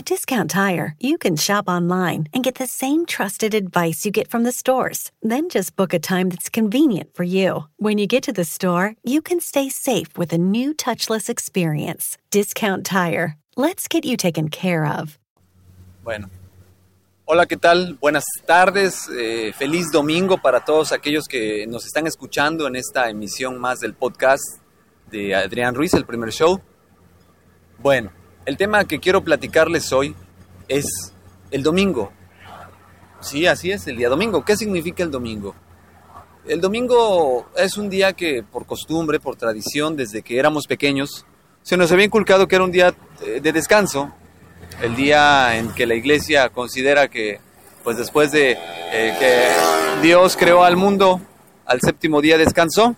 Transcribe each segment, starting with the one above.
At Discount Tire, you can shop online and get the same trusted advice you get from the stores. Then just book a time that's convenient for you. When you get to the store, you can stay safe with a new touchless experience. Discount Tire. Let's get you taken care of. Bueno. Hola, ¿qué tal? Buenas tardes. Eh, feliz domingo para todos aquellos que nos están escuchando en esta emisión más del podcast de Adrián Ruiz, el primer show. Bueno, el tema que quiero platicarles hoy es el domingo. Sí, así es, el día domingo. ¿Qué significa el domingo? El domingo es un día que por costumbre, por tradición, desde que éramos pequeños, se nos había inculcado que era un día eh, de descanso, el día en que la iglesia considera que, pues después de eh, que Dios creó al mundo, al séptimo día descansó.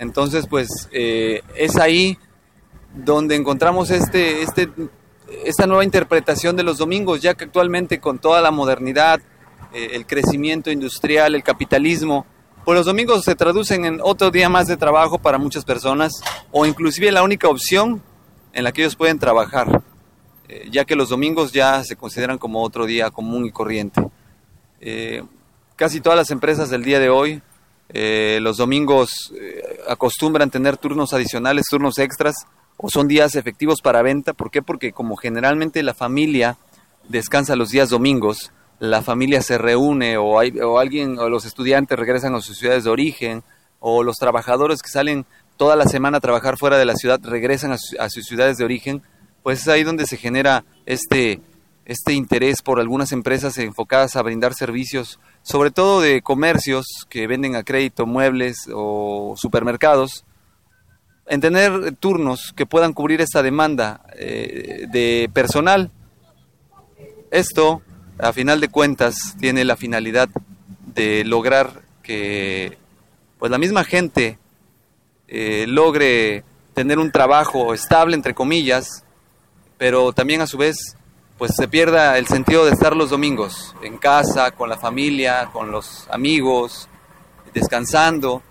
Entonces, pues eh, es ahí donde encontramos este, este, esta nueva interpretación de los domingos, ya que actualmente con toda la modernidad, eh, el crecimiento industrial, el capitalismo, pues los domingos se traducen en otro día más de trabajo para muchas personas, o inclusive la única opción en la que ellos pueden trabajar, eh, ya que los domingos ya se consideran como otro día común y corriente. Eh, casi todas las empresas del día de hoy, los domingos acostumbran tener turnos adicionales, turnos extras, o son días efectivos para venta. ¿Por qué? Porque como generalmente la familia descansa los días domingos, la familia se reúne o, hay, o alguien o los estudiantes regresan a sus ciudades de origen o los trabajadores que salen toda la semana a trabajar fuera de la ciudad regresan a, sus ciudades de origen, pues es ahí donde se genera este, este interés por algunas empresas enfocadas a brindar servicios, sobre todo de comercios que venden a crédito muebles o supermercados, en tener turnos que puedan cubrir esta demanda eh, de personal. Esto, a final de cuentas, tiene la finalidad de lograr que pues la misma gente eh, logre tener un trabajo estable entre comillas, pero también a su vez pues se pierda el sentido de estar los domingos en casa, con la familia, con los amigos, descansando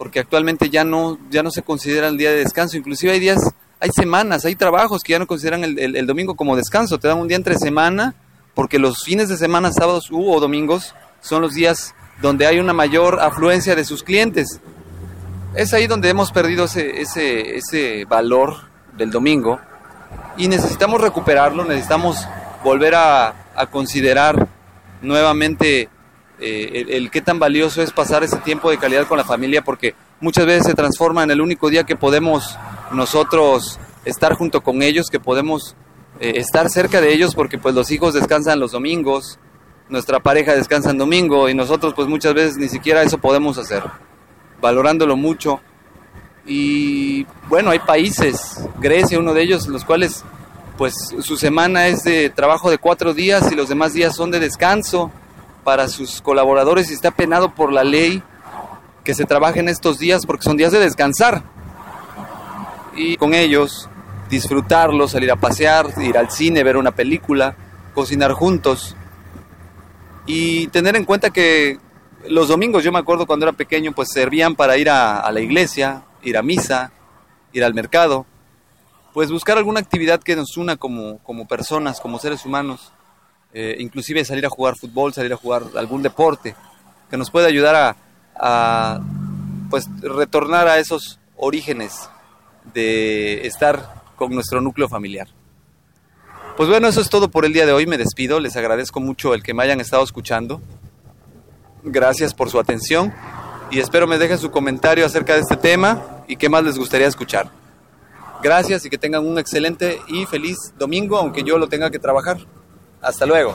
porque actualmente ya no, ya no se considera el día de descanso, inclusive hay días, hay semanas, hay trabajos que ya no consideran el, domingo como descanso, te dan un día entre semana, porque los fines de semana, sábados o domingos, son los días donde hay una mayor afluencia de sus clientes. Es ahí donde hemos perdido ese, ese, ese valor del domingo. Y necesitamos recuperarlo, necesitamos volver a, a considerar nuevamente eh, el, qué tan valioso es pasar ese tiempo de calidad con la familia, porque muchas veces se transforma en el único día que podemos nosotros estar junto con ellos, que podemos eh, estar cerca de ellos, porque pues los hijos descansan los domingos, nuestra pareja descansa en domingo y nosotros pues muchas veces ni siquiera eso podemos hacer, valorándolo mucho. Y bueno, hay países, Grecia uno de ellos, los cuales pues su semana es de trabajo de cuatro días y los demás días son de descanso para sus colaboradores y está penado por la ley que se trabaje en estos días porque son días de descansar. Y con ellos disfrutarlos, salir a pasear, ir al cine, ver una película, cocinar juntos. Y tener en cuenta que los domingos, yo me acuerdo cuando era pequeño, pues servían para ir a, la iglesia, ir a misa, ir al mercado, pues buscar alguna actividad que nos una como, como personas, como seres humanos. Eh, inclusive salir a jugar fútbol, salir a jugar algún deporte, que nos puede ayudar a, pues retornar a esos orígenes de estar con nuestro núcleo familiar. Pues bueno, eso es todo por el día de hoy. Me despido. Les agradezco mucho el que me hayan estado escuchando. Gracias por su atención y espero me dejen su comentario acerca de este tema y qué más les gustaría escuchar. Gracias y que tengan un excelente y feliz domingo, aunque yo lo tenga que trabajar. Hasta luego.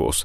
huevos.